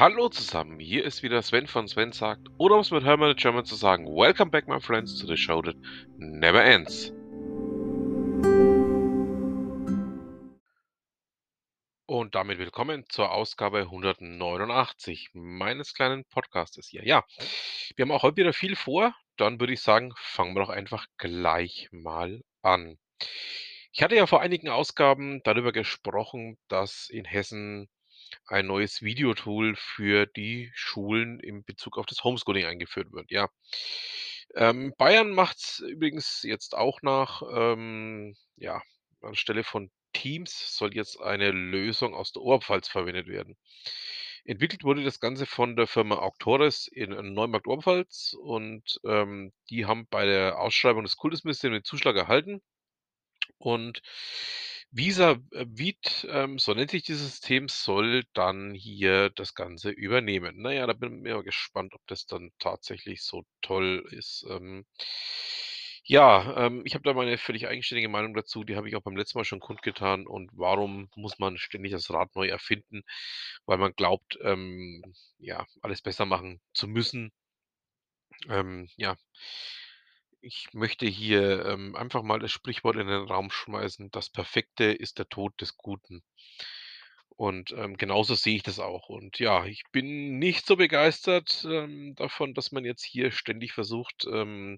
Hallo zusammen, hier ist wieder Sven von Sven sagt, oder um es mit Hermann German zu sagen, Welcome back my friends to the show that never ends. Und damit willkommen zur Ausgabe 189 meines kleinen Podcastes hier. Ja, wir haben auch heute wieder viel vor, dann würde ich sagen, fangen wir doch einfach gleich mal an. Ich hatte ja vor einigen Ausgaben darüber gesprochen, dass in Hessen ein neues Videotool für die Schulen in Bezug auf das Homeschooling eingeführt wird, ja. Ähm, Bayern macht's übrigens jetzt auch nach. Ähm, ja, anstelle von Teams soll jetzt eine Lösung aus der Oberpfalz verwendet werden. Entwickelt wurde das Ganze von der Firma Auctores in Neumarkt-Oberpfalz und, ähm, die haben bei der Ausschreibung des Kultusministeriums den Zuschlag erhalten. Und Visa äh, Viet, ähm, so nennt sich dieses System, soll dann hier das Ganze übernehmen. Na ja, da bin ich mal gespannt, ob das dann tatsächlich so toll ist. Ähm, ja, ähm, ich habe da meine völlig eigenständige Meinung dazu, die habe ich auch beim letzten Mal schon kundgetan. Und warum muss man ständig das Rad neu erfinden? Weil man glaubt, ähm, ja, alles besser machen zu müssen. Ähm, ja. Ich möchte hier, ähm, einfach mal das Sprichwort in den Raum schmeißen: „Das Perfekte ist der Tod des Guten.“ Und, ähm, genauso sehe ich das auch. Und ja, ich bin nicht so begeistert, ähm, davon, dass man jetzt hier ständig versucht, ähm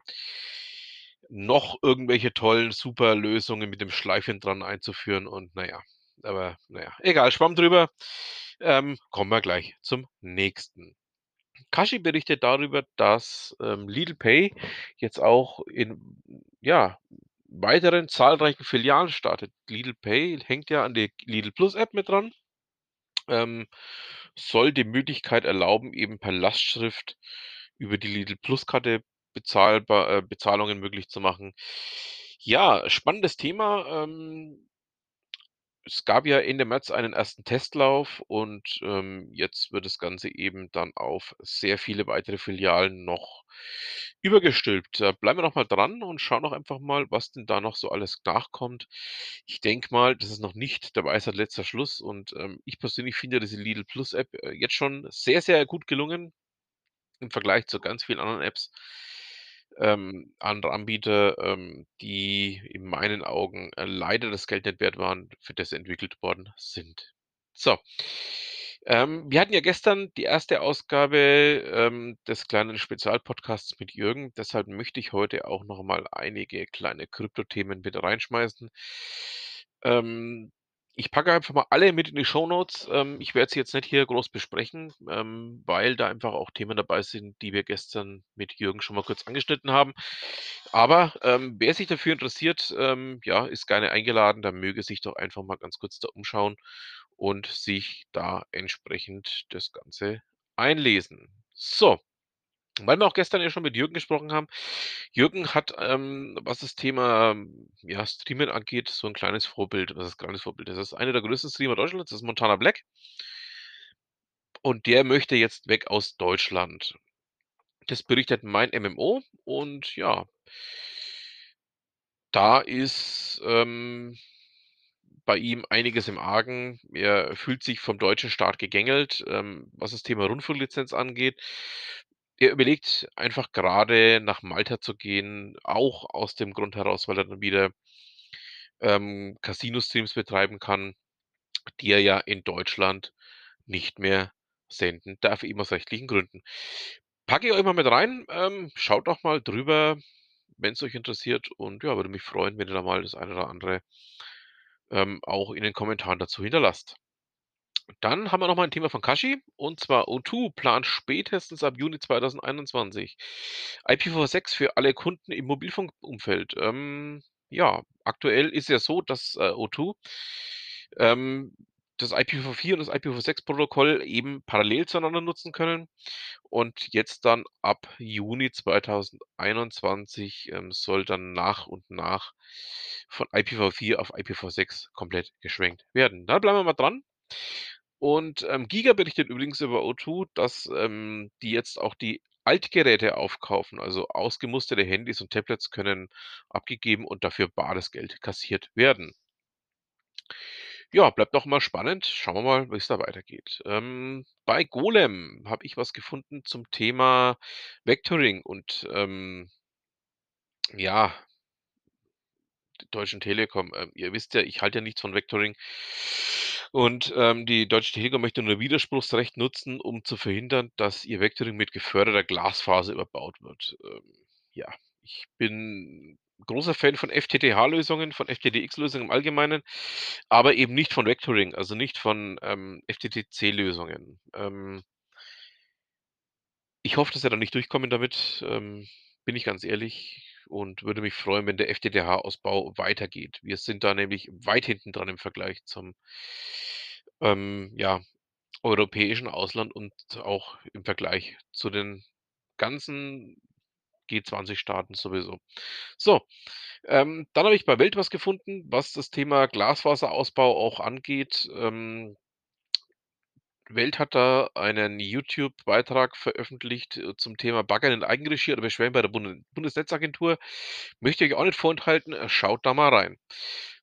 noch irgendwelche tollen, super Lösungen mit dem Schleifchen dran einzuführen und na ja, aber na ja, egal, Schwamm drüber. Ähm, kommen wir gleich zum Nächsten. Kashi berichtet darüber, dass, ähm, Lidl Pay jetzt auch in, ja, weiteren zahlreichen Filialen startet. Lidl Pay hängt ja an der Lidl Plus App mit dran, ähm, soll die Möglichkeit erlauben, eben per Lastschrift über die Lidl Plus Karte bezahlbar äh, Bezahlungen möglich zu machen. Ja, spannendes Thema, ähm es gab ja Ende März einen ersten Testlauf und, ähm, jetzt wird das Ganze eben dann auf sehr viele weitere Filialen noch übergestülpt. Da bleiben wir noch mal dran und schauen doch einfach mal, was denn da noch so alles nachkommt. Ich denke mal, das ist noch nicht der Weisheit letzter Schluss und, ähm, ich persönlich finde diese Lidl Plus App, äh, jetzt schon sehr, sehr gut gelungen im Vergleich zu ganz vielen anderen Apps ähm, andere Anbieter, ähm, die in meinen Augen, äh, leider das Geld nicht wert waren, für das entwickelt worden sind. So, ähm, wir hatten ja gestern die erste Ausgabe, ähm, des kleinen Spezialpodcasts mit Jürgen. Deshalb möchte ich heute auch noch mal einige kleine Kryptothemen mit reinschmeißen. Ähm, ich packe einfach mal alle mit in die Shownotes. Ähm, ich werde sie jetzt nicht hier groß besprechen, ähm, weil da einfach auch Themen dabei sind, die wir gestern mit Jürgen schon mal kurz angeschnitten haben. Aber, ähm, wer sich dafür interessiert, ähm, ja, ist gerne eingeladen. Da möge sich doch einfach mal ganz kurz da umschauen und sich da entsprechend das Ganze einlesen. So, weil wir auch gestern ja schon mit Jürgen gesprochen haben. Jürgen hat, ähm, was das Thema, ja, Streamen angeht, so ein kleines Vorbild. Was heißt kleines Vorbild? Das ist einer der größten Streamer Deutschlands, das ist Montana Black. Und der möchte jetzt weg aus Deutschland. Das berichtet mein MMO und ja da ist, ähm, bei ihm einiges im Argen. Er fühlt sich vom deutschen Staat gegängelt, ähm, was das Thema Rundfunklizenz angeht. Er überlegt einfach gerade nach Malta zu gehen, auch aus dem Grund heraus, weil er dann wieder ähm, Casino-Streams betreiben kann, die er ja in Deutschland nicht mehr senden darf, eben aus rechtlichen Gründen. Packe ich euch mal mit rein, ähm, schaut doch mal drüber, wenn's euch interessiert und ja, würde mich freuen, wenn ihr da mal das eine oder andere ähm, auch in den Kommentaren dazu hinterlasst. Dann haben wir noch mal 'n Thema von Kashi, und zwar O2 plant spätestens ab Juni 2021 IPv6 für alle Kunden im Mobilfunkumfeld. Ähm, ja, aktuell ist ja so, dass, äh, O2, ähm, das IPv4 und das IPv6-Protokoll eben parallel zueinander nutzen können und jetzt dann ab Juni 2021, ähm, soll dann nach und nach von IPv4 auf IPv6 komplett geschwenkt werden. Da bleiben wir mal dran. Und, ähm, Giga berichtet übrigens über O2, dass, ähm, die jetzt auch die Altgeräte aufkaufen, also ausgemusterte Handys und Tablets können abgegeben und dafür bares Geld kassiert werden. Ja, bleibt noch mal spannend. Schauen wir mal, wie's da weitergeht. Ähm, bei Golem habe ich was gefunden zum Thema Vectoring und, ähm ja Deutschen Telekom. Ähm, ihr wisst ja, ich halte ja nichts von Vectoring. Und, ähm, die Deutsche Telekom möchte nur Widerspruchsrecht nutzen, um zu verhindern, dass ihr Vectoring mit geförderter Glasfaser überbaut wird. Ähm, ja, ich bin großer Fan von FTTH-Lösungen, von FTTX-Lösungen im Allgemeinen, aber eben nicht von Vectoring, also nicht von, ähm, FTTC-Lösungen. Ähm ich hoffe, dass wir da nicht durchkommen damit, ähm, bin ich ganz ehrlich und würde mich freuen, wenn der FTTH-Ausbau weitergeht. Wir sind da nämlich weit hinten dran im Vergleich zum ähm, ja, europäischen Ausland und auch im Vergleich zu den ganzen G20-Staaten sowieso. So, ähm, dann habe ich bei Welt was gefunden, was das Thema Glasfaserausbau auch angeht. Ähm Welt hat da einen YouTube-Beitrag veröffentlicht, äh, zum Thema Baggern in Eigenregie oder Beschwerden bei der Bunde Bundesnetzagentur. Möchte ich euch auch nicht vorenthalten, äh, schaut da mal rein.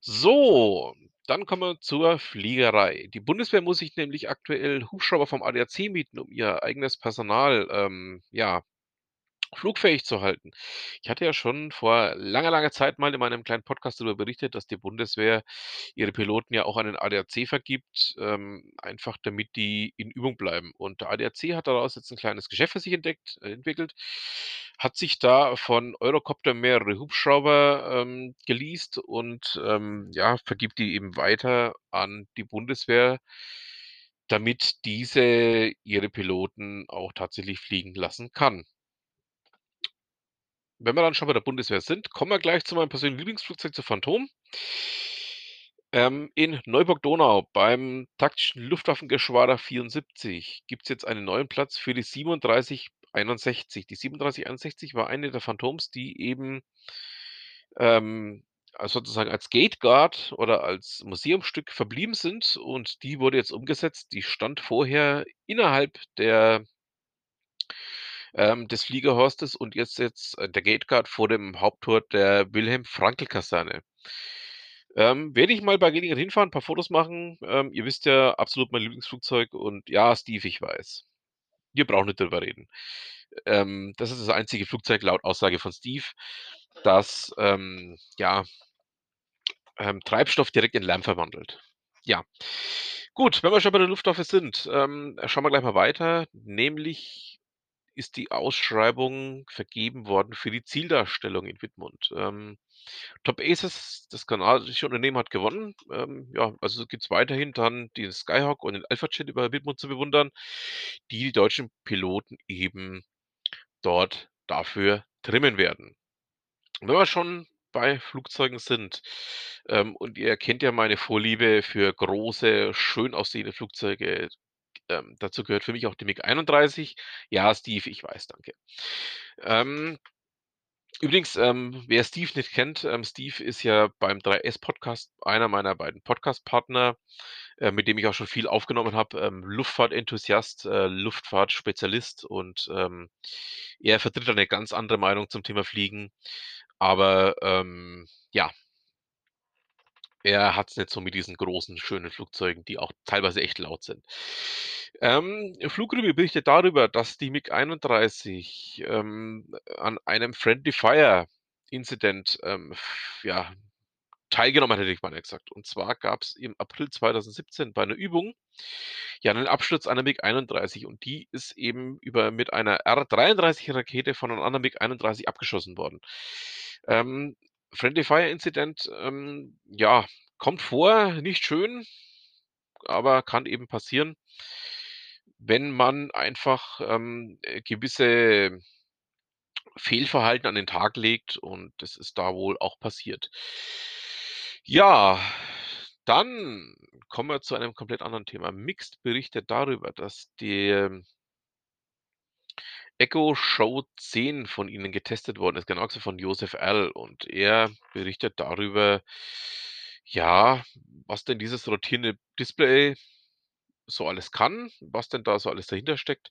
So, dann kommen wir zur Fliegerei. Die Bundeswehr muss sich nämlich aktuell Hubschrauber vom ADAC mieten, um ihr eigenes Personal, ähm, ja, flugfähig zu halten. Ich hatte ja schon vor langer, langer Zeit mal in meinem kleinen Podcast darüber berichtet, dass die Bundeswehr ihre Piloten ja auch an den ADAC vergibt, ähm, einfach damit die in Übung bleiben. Und der ADAC hat daraus jetzt 'n kleines Geschäft für sich entdeckt äh, entwickelt, hat sich da von Eurocopter mehrere Hubschrauber, ähm, geleast und, ähm, ja, vergibt die eben weiter an die Bundeswehr damit diese ihre Piloten auch tatsächlich fliegen lassen kann. Wenn wir dann schon bei der Bundeswehr sind, kommen wir gleich zu meinem persönlichen Lieblingsflugzeug, zu Phantom. Ähm, in Neuburg-Donau beim taktischen Luftwaffengeschwader 74 gibt's jetzt einen neuen Platz für die 3761. Die 3761 war eine der Phantoms, die eben ähm, als sozusagen als Gate Guard oder als Museumsstück verblieben sind und die wurde jetzt umgesetzt. Die stand vorher innerhalb der ähm, des Fliegerhorstes und jetzt jetzt, äh, der Gate Guard vor dem Haupttor der Wilhelm-Frankl-Kaserne. Ähm, werde ich mal bei Gelegenheit hinfahren, paar Fotos machen. Ähm, ihr wisst ja, absolut mein Lieblingsflugzeug und ja, Steve, ich weiß. Wir brauchen nicht drüber reden. Ähm, das ist das einzige Flugzeug laut Aussage von Steve, das, ähm, ja ähm, Treibstoff direkt in Lärm verwandelt. Ja. Gut, wenn wir schon bei der Luftwaffe sind, ähm, schauen wir gleich mal weiter, nämlich ist die Ausschreibung vergeben worden für die Zieldarstellung in Wittmund. Ähm, Top Aces, das kanadische Unternehmen, hat gewonnen. Ähm, ja, also gibt's weiterhin dann den Skyhawk und den Alpha Jet über Wittmund zu bewundern, die die deutschen Piloten eben dort dafür trimmen werden. Wenn wir schon bei Flugzeugen sind, ähm, und ihr kennt ja meine Vorliebe für große, schön aussehende Flugzeuge, ähm, dazu gehört für mich auch die MiG-31. Ja, Steve, ich weiß, danke. Ähm übrigens, ähm, wer Steve nicht kennt, ähm, Steve ist ja beim 3S Podcast einer meiner beiden Podcast-Partner, äh, mit dem ich auch schon viel aufgenommen habe, ähm, Luftfahrtenthusiast, äh, Luftfahrtspezialist und, ähm, er vertritt da 'ne ganz andere Meinung zum Thema Fliegen, aber, ja er hat's nicht so mit diesen großen, schönen Flugzeugen, die auch teilweise echt laut sind. Ähm, Flugreview berichtet darüber, dass die MiG-31, ähm, an einem Friendly Fire Incident, ähm, ja, teilgenommen hat, hätte ich beinahe gesagt. Und zwar gab's im April 2017 bei 'ner Übung, ja, 'nen Absturz einer MiG-31 und die ist eben über mit einer R-33 Rakete von 'nem anderen MiG-31 abgeschossen worden. Ähm, Friendly Fire Incident, ähm, ja, kommt vor, nicht schön, aber kann eben passieren wenn man einfach, ähm, äh, gewisse Fehlverhalten an den Tag legt und das ist da wohl auch passiert. Ja, dann kommen wir zu einem komplett anderen Thema. MIXT berichtet darüber, dass die Echo Show 10 von ihnen getestet worden ist, genau gesagt von Joseph L. Und er berichtet darüber ja, was denn dieses rotierende Display so alles kann, was denn da so alles dahinter steckt.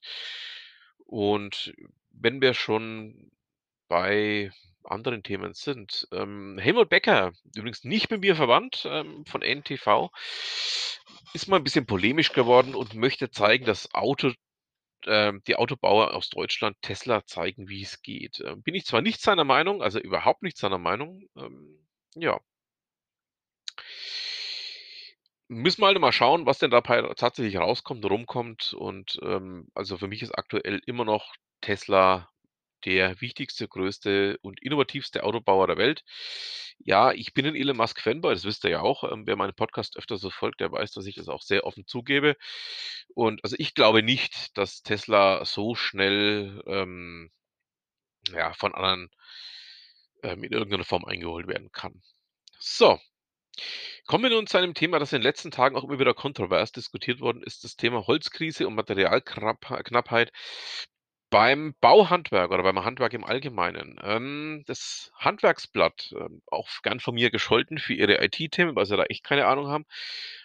Und wenn wir schon bei anderen Themen sind. Ähm, Helmut Becker, übrigens nicht mit mir verwandt, ähm, von NTV, ist mal ein bisschen polemisch geworden und möchte zeigen, dass Auto ähm, die Autobauer aus Deutschland Tesla zeigen, wie es geht. Ähm, bin ich zwar nicht seiner Meinung, also überhaupt nicht seiner Meinung, ähm, ja. Müssen wir halt mal schauen, was denn dabei tatsächlich rauskommt, rumkommt und, ähm, also, für mich ist aktuell immer noch Tesla der wichtigste, größte und innovativste Autobauer der Welt. Ja, ich bin 'n Elon Musk Fanboy, das wisst ihr ja auch. Ähm, wer meinen Podcast öfter so folgt, der weiß, dass ich das auch sehr offen zugebe. Und also, ich glaube nicht, dass Tesla so schnell, ähm, ja, von anderen, ähm, in irgendeiner Form eingeholt werden kann. So, kommen wir nun zu einem Thema, das in den letzten Tagen auch immer wieder kontrovers diskutiert worden ist, das Thema Holzkrise und Materialknappheit beim Bauhandwerk oder beim Handwerk im Allgemeinen. Ähm, das Handwerksblatt, ähm, auch gern von mir gescholten für ihre IT-Themen, weil sie da echt keine Ahnung haben,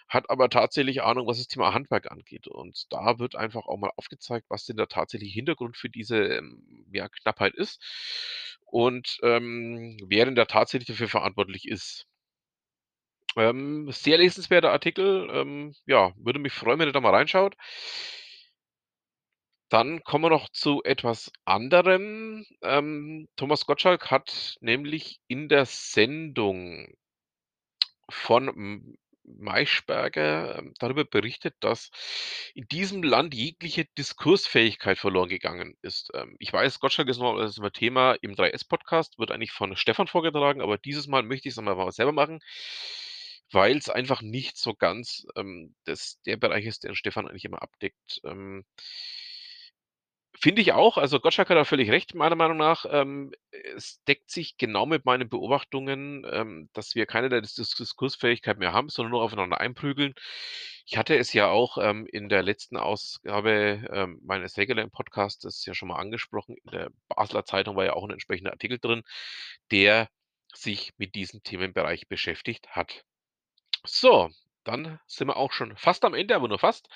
hat aber tatsächlich Ahnung, was das Thema Handwerk angeht. Und da wird einfach auch mal aufgezeigt, was denn der tatsächliche Hintergrund für diese, ähm, ja, Knappheit ist und, ähm, wer denn da tatsächlich dafür verantwortlich ist. Ähm, sehr lesenswerter Artikel, ähm, ja, würde mich freuen, wenn ihr da mal reinschaut. Dann kommen wir noch zu etwas anderem. Ähm, Thomas Gottschalk hat nämlich in der Sendung von Maischberger, ähm, darüber berichtet, dass in diesem Land jegliche Diskursfähigkeit verloren gegangen ist. Ähm, ich weiß, Gottschalk ist noch immer Thema im 3S-Podcast, wird eigentlich von Stefan vorgetragen, aber dieses Mal möchte ich's noch mal selber machen, weil's einfach nicht so ganz, ähm, das der Bereich ist, den Stefan eigentlich immer abdeckt. Ähm Finde ich auch. Also, Gottschalk hat da völlig recht, meiner Meinung nach. Ähm, es deckt sich genau mit meinen Beobachtungen, ähm, dass wir keinerlei Dis Dis Diskursfähigkeit mehr haben, sondern nur aufeinander einprügeln. Ich hatte es ja auch, ähm, in der letzten Ausgabe, ähm, meines regulären Podcastes ja schon mal angesprochen. In der Basler Zeitung war ja auch 'n entsprechender Artikel drin, der sich mit diesem Themenbereich beschäftigt hat. So, dann sind wir auch schon fast am Ende, aber nur fast.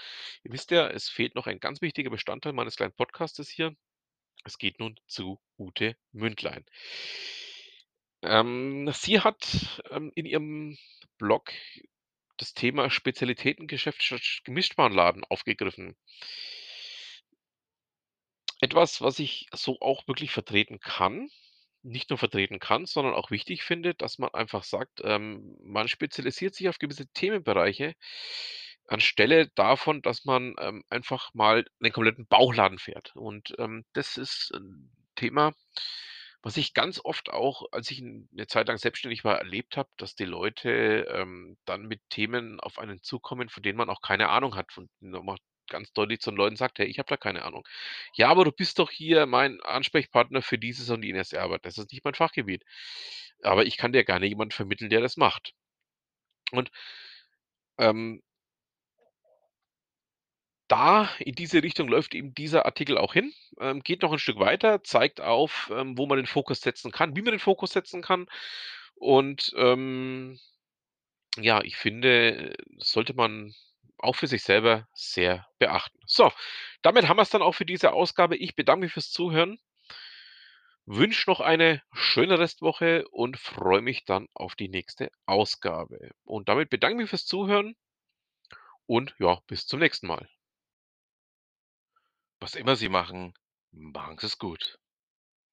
Ihr wisst ja, es fehlt noch ein ganz wichtiger Bestandteil meines kleinen Podcastes hier. Es geht nun zu Ute Mündlein. Ähm, sie hat, ähm, in ihrem Blog das Thema Spezialitätengeschäft statt Gemischtwarenladen aufgegriffen. Etwas, was ich so auch wirklich vertreten kann. Nicht nur vertreten kann, sondern auch wichtig finde, dass man einfach sagt, ähm, man spezialisiert sich auf gewisse Themenbereiche anstelle davon, dass man, ähm, einfach mal 'nen kompletten Bauchladen fährt. Und, ähm, das ist 'n Thema, was ich ganz oft auch, als ich 'n 'ne Zeit lang selbstständig war, erlebt habe, dass die Leute, ähm, dann mit Themen auf einen zukommen, von denen man auch keine Ahnung hat, von ganz deutlich zu den Leuten sagt: „Hey, ich habe da keine Ahnung.“ „Ja, aber du bist doch hier mein Ansprechpartner für dieses und jenes.“ „Ja, aber das ist nicht mein Fachgebiet. Aber ich kann dir gerne jemanden vermitteln, der das macht.“ Und ähm da in diese Richtung läuft eben dieser Artikel auch hin, ähm, geht noch 'n Stück weiter, zeigt auf, ähm, wo man den Fokus setzen kann, wie man den Fokus setzen kann. Und, ähm, ja, ich finde, sollte man auch für sich selber sehr beachten. So, damit haben wir's dann auch für diese Ausgabe. Ich bedanke mich fürs Zuhören wünsche noch eine schöne Restwoche und freue mich dann auf die nächste Ausgabe. Und damit bedanke mich fürs Zuhören und ja, bis zum nächsten Mal. Was immer Sie machen, machen Sie's gut.